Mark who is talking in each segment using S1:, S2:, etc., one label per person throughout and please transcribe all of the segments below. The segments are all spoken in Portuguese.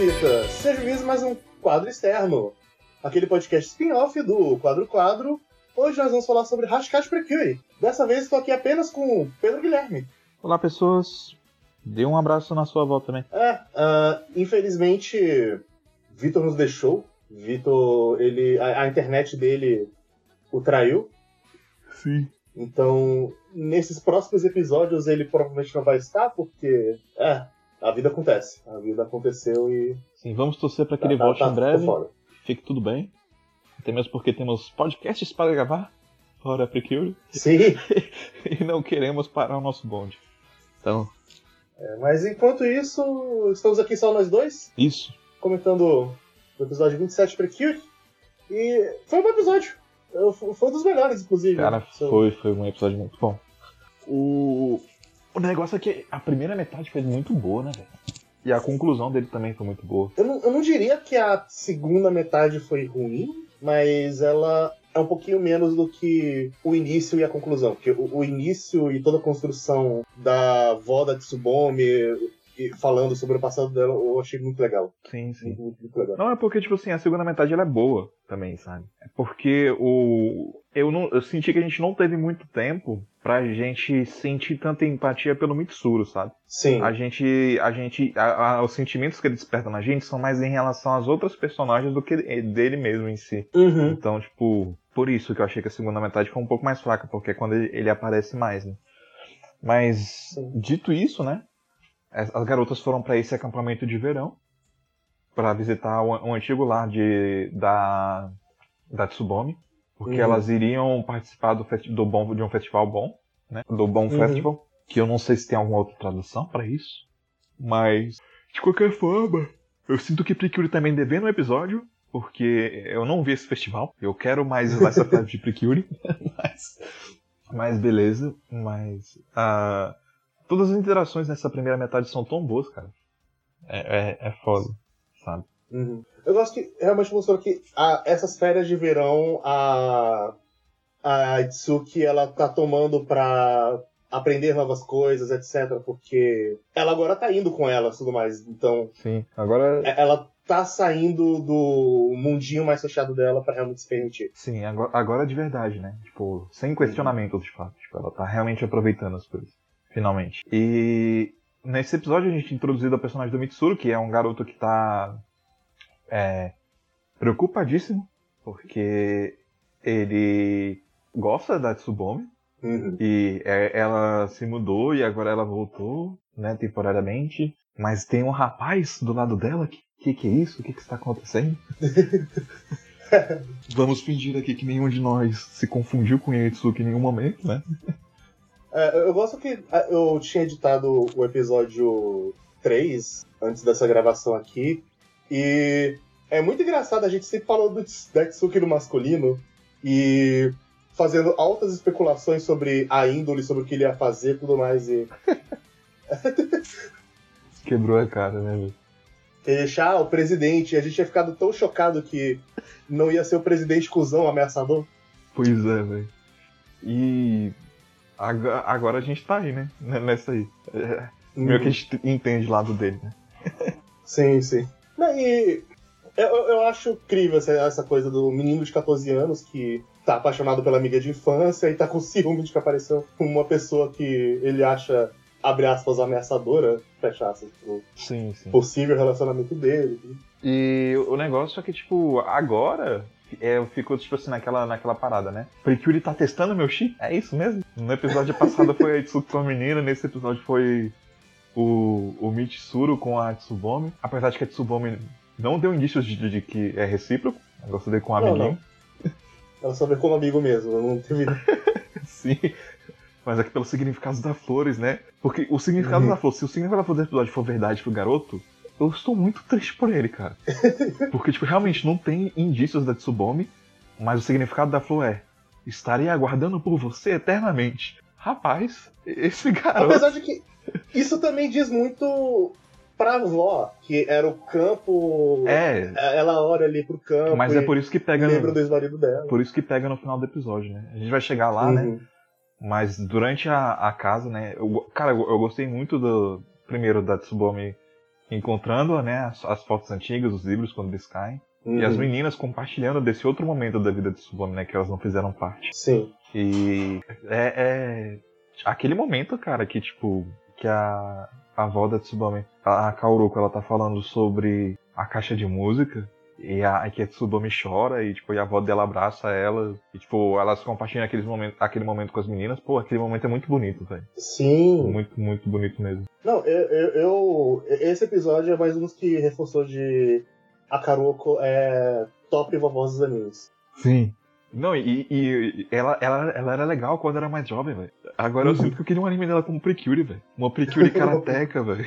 S1: senhorita! Seja bem-vindo mais um quadro externo, aquele podcast spin-off do Quadro Quadro. Hoje nós vamos falar sobre Hashcash Precure. Dessa vez estou aqui apenas com o Pedro Guilherme.
S2: Olá, pessoas. Dê um abraço na sua volta também.
S1: É, uh, infelizmente, Vitor nos deixou. Vitor, ele, a, a internet dele o traiu.
S2: Sim.
S1: Então, nesses próximos episódios ele provavelmente não vai estar, porque. É, a vida acontece. A vida aconteceu e.
S2: Sim, vamos torcer para que
S1: Tá-
S2: ele
S1: tá-
S2: volte
S1: tá-
S2: em breve. Fique tudo bem. Até mesmo porque temos podcasts para gravar. Fora Precure.
S1: Sim,
S2: E não queremos parar o nosso bonde. Então,
S1: é, mas enquanto isso, estamos aqui só nós dois,
S2: isso.
S1: comentando o episódio 27 Precure. E foi um bom episódio. Eu- Foi um dos melhores, inclusive.
S2: Cara, foi, foi um episódio muito bom. O, o negócio é que a primeira metade foi muito boa, né, velho? E a conclusão dele também foi muito boa.
S1: Eu não, eu não diria que a segunda metade foi ruim, mas ela é um pouquinho menos do que o início e a conclusão. Porque o, o início e toda a construção da avó da Tsubome e falando sobre o passado dela, eu achei muito legal.
S2: Sim, sim.
S1: Muito, muito, muito legal.
S2: Não, é porque, tipo assim, a segunda metade ela é boa também, sabe? É porque o. Eu, não, eu senti que a gente não teve muito tempo pra gente sentir tanta empatia pelo Mitsuru, sabe?
S1: Sim.
S2: A gente. A gente. a- a- os sentimentos que ele desperta na gente são mais em relação às outras personagens do que dele mesmo em si.
S1: Uhum.
S2: Então, tipo, por isso que eu achei que a segunda metade foi um pouco mais fraca, porque é quando ele, ele aparece mais, né? Mas,
S1: Sim.
S2: dito isso, né? As as garotas foram pra esse acampamento de verão pra visitar o, o antigo lar de, da, da Tsubome, porque
S1: Uhum.
S2: elas iriam participar do, do bom, de um festival bom, né? Do Bom
S1: Uhum.
S2: Festival, que eu não sei se tem alguma outra tradução pra isso, mas, de qualquer forma, eu sinto que Precure também devendo um episódio, porque eu não vi esse festival. Eu quero mais Slice of Life de Precure. mas, mas beleza. Mas. ah, todas as interações nessa primeira metade são tão boas, cara. É, é, é foda, sabe?
S1: Uhum. Eu gosto que realmente mostrou que a- essas férias de verão a a Itsuki ela tá tomando pra aprender novas coisas, etc. Porque ela agora tá indo com elas e tudo mais. Então,
S2: Sim. Agora.
S1: é- ela tá saindo do mundinho mais fechado dela pra realmente se permitir.
S2: Sim, agora, agora de verdade, né? Tipo, sem questionamento, de fato. Tipo, ela tá realmente aproveitando as coisas. Finalmente. E nesse episódio a gente introduzido ao personagem do Mitsuru, que é um garoto que tá é, preocupadíssimo, porque ele gosta da Tsubome,
S1: Uhum.
S2: e é- ela se mudou e agora ela voltou, né, temporariamente. Mas tem um rapaz do lado dela. Que que, que é isso? O que, que está acontecendo? Vamos fingir aqui que nenhum de nós se confundiu com Yetsuki em nenhum momento, né?
S1: É, eu gosto que ah, eu tinha editado o episódio 3 antes dessa gravação aqui. E é muito engraçado, a gente sempre falou do Ts- da Itsuki no masculino e fazendo altas especulações sobre a índole, sobre o que ele ia fazer e tudo mais. E
S2: Quebrou a cara, né, velho?
S1: deixar o presidente, a gente tinha ficado tão chocado que não ia ser o presidente cuzão ameaçador.
S2: Pois é, velho. E agora a gente tá aí, né? Nessa aí. É, Meio que a gente entende o lado dele, né?
S1: Sim, sim. Não, e eu, eu eu acho incrível essa, essa coisa do menino de 14 anos que tá apaixonado pela amiga de infância e tá com ciúme de que apareceu uma pessoa que ele acha, abre aspas, ameaçadora, fecha aspas, pro
S2: Sim, sim.
S1: possível relacionamento dele.
S2: E o negócio é que, tipo, agora é, ficou, tipo assim, naquela, naquela parada, né? Precure tá testando meu chip? É isso mesmo? No episódio passado foi a Itsuki com a menina, nesse episódio foi o, o Mitsuru com a Tsubome. Apesar de que a Tsubome não deu indícios de, de que é recíproco. O negócio dele com o
S1: Não,
S2: amiguinho.
S1: Ela só vê como amigo mesmo, não teve.
S2: Sim. Mas é que pelo significado da flores, né? Porque o significado
S1: Uhum.
S2: da flor, se o significado da flor do episódio for verdade pro garoto, eu estou muito triste por ele, cara. Porque, tipo, realmente não tem indícios da Tsubome, mas o significado da flor é: estarei aguardando por você eternamente. Rapaz, esse garoto.
S1: Apesar de que isso também diz muito pra avó, que era o campo.
S2: É,
S1: Ela olha ali pro campo.
S2: mas é por isso que pega
S1: lembra
S2: no,
S1: do ex-marido dela.
S2: por isso que pega no final do episódio, né? A gente vai chegar lá, né?
S1: Uhum.
S2: Mas durante a, a casa, né? Eu, cara, eu, eu gostei muito do. Primeiro, da Tsubome encontrando né, as, as fotos antigas, os livros quando eles caem.
S1: Uhum.
S2: E as meninas compartilhando desse outro momento da vida de Tsubame, né? Que elas não fizeram parte.
S1: Sim.
S2: E é, é aquele momento, cara, que tipo, que a, a avó da Tsubame, a, a ela tá falando sobre a caixa de música. E a, que a Tsubame chora e, tipo, e a avó dela abraça ela. E, tipo, elas compartilham aqueles momentos, aquele momento com as meninas. Pô, aquele momento é muito bonito, velho.
S1: Sim.
S2: Muito, muito bonito mesmo.
S1: Não, eu, eu, eu- Esse episódio é mais um dos que reforçou de. A Karoko é top vovós dos animes.
S2: Sim. Não, e, e ela, ela, ela era legal quando era mais jovem, velho. Agora eu
S1: Uhum.
S2: sinto que eu queria um anime dela como Precure, velho. Uma Precure karateca, velho.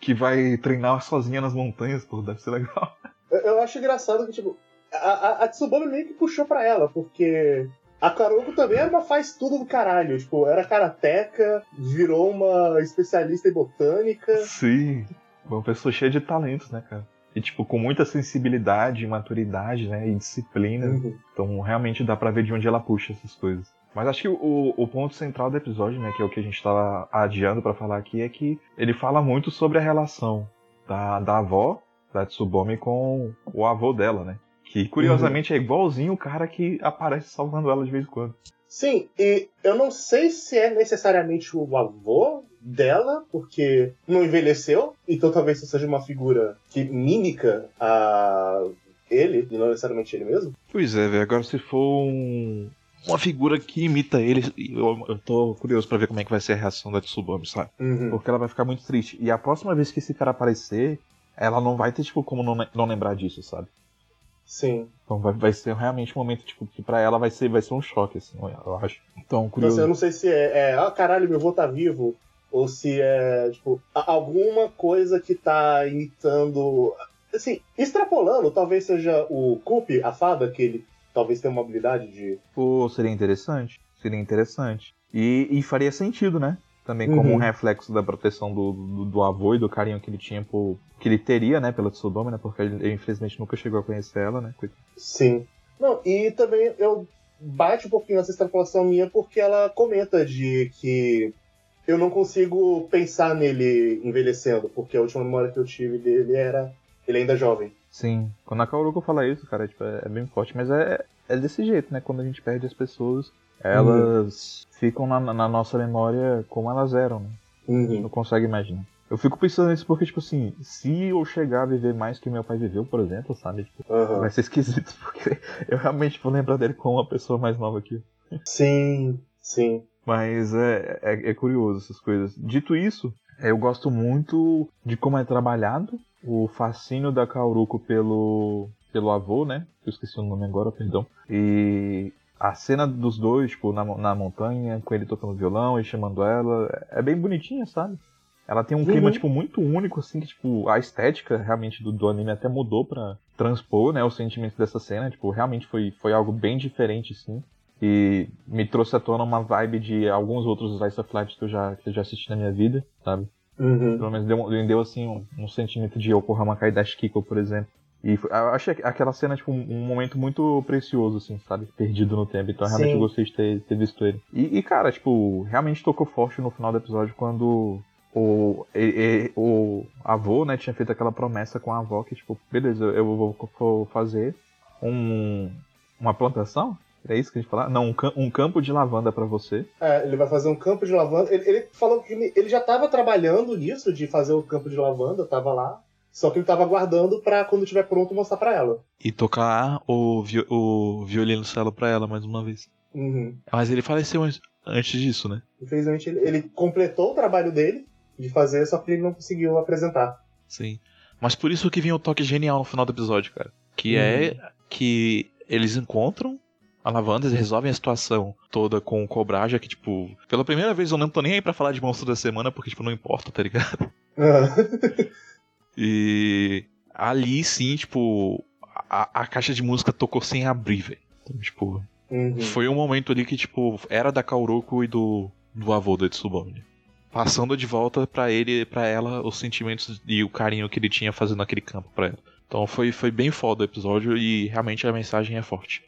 S2: Que vai treinar sozinha nas montanhas, pô, deve ser legal.
S1: Eu, eu acho engraçado que, tipo, a, a, a Tsubame meio que puxou pra ela, porque a Karoko também era uma faz tudo do caralho. Tipo, era karateca, virou uma especialista em botânica.
S2: Sim. Uma pessoa cheia de talentos, né, cara? E, tipo, com muita sensibilidade, maturidade, né, e disciplina.
S1: Uhum.
S2: Então, realmente dá pra ver de onde ela puxa essas coisas. Mas acho que o, o ponto central do episódio, né, que é o que a gente tava adiando pra falar aqui, é que ele fala muito sobre a relação da, da avó, da Tsubome, com o avô dela, né? Que, curiosamente, é igualzinho o cara que aparece salvando ela de vez em quando.
S1: Sim, e eu não sei se é necessariamente o avô dela, porque não envelheceu, então talvez isso seja uma figura que mímica a ele, e não necessariamente ele mesmo.
S2: Pois é, velho. Agora, se for um- uma figura que imita ele, eu, eu tô curioso pra ver como é que vai ser a reação da Tsubame, sabe?
S1: Uhum.
S2: Porque ela vai ficar muito triste. E a próxima vez que esse cara aparecer, ela não vai ter, tipo, como não, não lembrar disso, sabe?
S1: Sim.
S2: Então vai, vai ser realmente um momento, tipo, que pra ela vai ser, vai ser um choque, assim, eu acho. Então, curioso.
S1: assim, eu não sei se é, é ah, caralho, meu avô tá vivo, ou se é, tipo, alguma coisa que tá imitando. Assim, extrapolando, talvez seja o Kupi, a fada, que ele talvez tenha uma habilidade de.
S2: Pô, seria interessante. Seria interessante. E, e faria sentido, né? Também como
S1: Uhum.
S2: um reflexo da proteção do, do, do avô e do carinho que ele tinha por. que ele teria, né, pela Tsubame, né? Porque ele, infelizmente nunca chegou a conhecer ela, né?
S1: Sim. Não, e também eu bate um pouquinho essa extrapolação minha porque ela comenta de que eu não consigo pensar nele envelhecendo, porque a última memória que eu tive dele era ele ainda jovem.
S2: Sim. Quando a Kaoruko fala isso, cara, tipo, é, é bem forte. Mas é, é desse jeito, né? Quando a gente perde as pessoas, elas ficam na, na nossa memória como elas eram, né? A gente
S1: Uhum.
S2: não consegue imaginar. Eu fico pensando nisso porque, tipo assim, se eu chegar a viver mais que meu pai viveu, por exemplo, sabe? Tipo,
S1: Aham.
S2: vai ser esquisito, porque eu realmente vou lembrar dele como uma pessoa mais nova eu.
S1: Sim, sim.
S2: Mas é, é, é curioso essas coisas. Dito isso, eu gosto muito de como é trabalhado o fascínio da Kauruko pelo, pelo avô, né? Eu esqueci o nome agora, perdão. E a cena dos dois, tipo, na, na montanha, com ele tocando violão e chamando ela, é bem bonitinha, sabe? Ela tem um clima,
S1: Uhum.
S2: tipo, muito único, assim, que, tipo, a estética realmente do, do anime até mudou pra transpor, né, o sentimento dessa cena. Tipo, realmente foi, foi algo bem diferente, assim. E me trouxe à tona uma vibe de alguns outros Slice of Life que eu já, que eu já assisti na minha vida, sabe?
S1: Uhum.
S2: Pelo menos deu, deu, assim, um, um sentimento de Yokohama Kaidashi Kiko, por exemplo. E foi- eu achei aquela cena, tipo, um, um momento muito precioso, assim, sabe? Perdido no tempo. Então, realmente,
S1: Sim.
S2: eu gostei de ter, ter visto ele. E, e, cara, tipo, realmente tocou forte no final do episódio quando o, e- e- o avô, né, tinha feito aquela promessa com a avó que, tipo, beleza, eu vou, vou fazer um, uma plantação? É isso que a gente fala? Não, um, cam- um campo de lavanda pra você.
S1: É, ele vai fazer um campo de lavanda. Ele, ele falou que ele, ele já estava trabalhando nisso, de fazer o campo de lavanda, tava lá. Só que ele tava aguardando pra quando tiver pronto mostrar pra ela.
S3: E tocar o, vi o violino cello pra ela mais uma vez.
S1: Uhum.
S3: Mas ele faleceu an- antes disso, né?
S1: Infelizmente, ele, ele completou o trabalho dele de fazer, só que ele não conseguiu apresentar.
S3: Sim. Mas por isso que vem o toque genial no final do episódio, cara. Que é que eles encontram a lavanda, eles resolvem a situação toda com o Cobraja, que, tipo, pela primeira vez eu não tô nem aí pra falar de monstro da semana, porque, tipo, não importa, tá ligado? E ali sim, tipo, a, a caixa de música tocou sem abrir, velho. Então, tipo,
S1: Uhum.
S3: foi um momento ali que, tipo, era da Kaoruko e do, do avô da Tsubame. Passando de volta pra ele, pra ela, os sentimentos e o carinho que ele tinha fazendo aquele campo pra ela. Então foi, foi bem foda o episódio e realmente a mensagem é forte.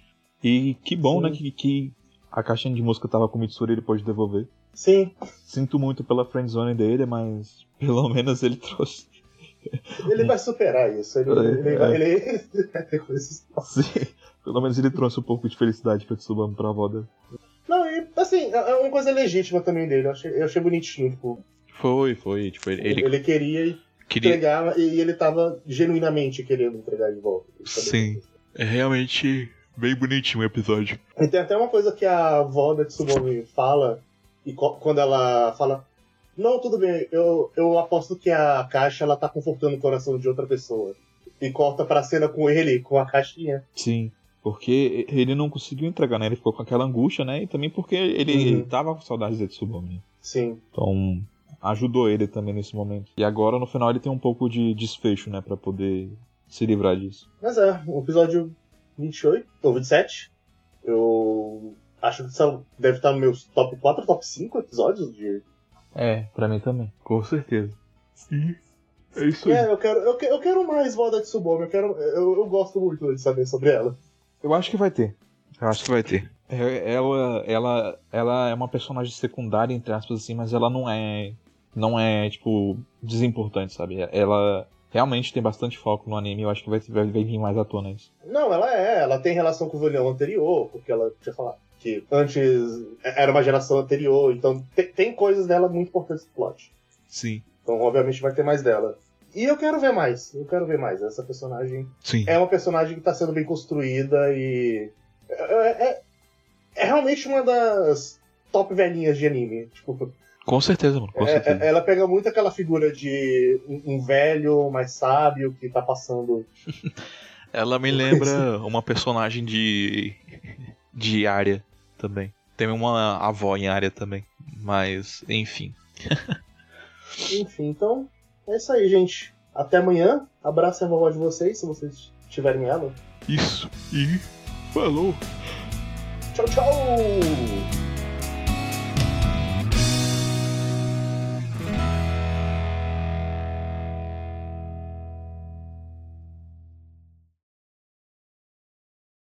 S2: E que bom,
S1: Sim.
S2: né, que, que a caixinha de música tava com o Mitsuri e ele pôde devolver.
S1: Sim,
S2: Sinto muito pela friendzone dele, mas pelo menos ele trouxe.
S1: Ele vai superar isso. Ele,
S2: É,
S1: ele,
S2: é.
S1: vai- ele vai ter coisas.
S2: Sim. Pelo menos ele trouxe um pouco de felicidade pra Tsubame pra avó dele.
S1: Não, e assim, é é uma coisa legítima também dele. Eu achei, eu achei bonitinho. Tipo,
S3: Foi, foi. Tipo, ele,
S1: ele,
S3: ele
S1: queria
S3: queria.
S1: entregar e ele tava genuinamente querendo entregar de volta.
S3: Sim. É realmente bem bonitinho o episódio.
S1: E tem até uma coisa que a avó da Tsubame fala, e quando ela fala. Não, tudo bem, eu, eu aposto que a caixa ela tá confortando o coração de outra pessoa. E corta pra cena com ele, com a caixinha.
S2: Sim. Porque ele não conseguiu entregar, né? Ele ficou com aquela angústia, né? E também porque ele,
S1: Uhum.
S2: ele tava com saudades de Tsubame.
S1: Sim.
S2: Então, ajudou ele também nesse momento. E agora, no final, ele tem um pouco de desfecho, né? Pra poder se livrar disso.
S1: Mas é, o episódio 28, ou 27. Eu acho que são, deve estar nos meus top 4, top 5 episódios de.
S2: É, pra mim também. Com certeza. Sim. É isso
S1: É, eu quero, eu, eu quero mais Vó da Tsubame, eu, quero, eu, eu gosto muito de saber sobre ela.
S2: Eu acho que vai ter.
S3: Eu acho que vai ter.
S2: É- Ela, ela, ela é uma personagem secundária, entre aspas, assim, mas ela não é. Não é, tipo, desimportante, sabe? Ela realmente tem bastante foco no anime e eu acho que vai, vai, vai vir mais à tona isso.
S1: Não, ela é, ela tem relação com o vilão anterior, porque ela tinha falado que antes era uma geração anterior, então te- tem coisas dela muito importantes no plot.
S3: Sim.
S1: Então, obviamente, vai ter mais dela. E eu quero ver mais, eu quero ver mais. Essa personagem
S3: Sim.
S1: é uma personagem que tá sendo bem construída e. É, é- é realmente uma das top velhinhas de anime. Tipo,
S3: Com certeza, mano. Com
S1: é-
S3: certeza.
S1: é- ela pega muito aquela figura de um, um velho mais sábio que tá passando.
S3: Ela me lembra uma personagem de. de área também. Tem uma avó em área também. Mas, enfim.
S1: Enfim, então é isso aí, gente. Até amanhã. Abraço a vovó de vocês, se vocês tiverem ela.
S3: Isso. E. Falou!
S1: Tchau, tchau!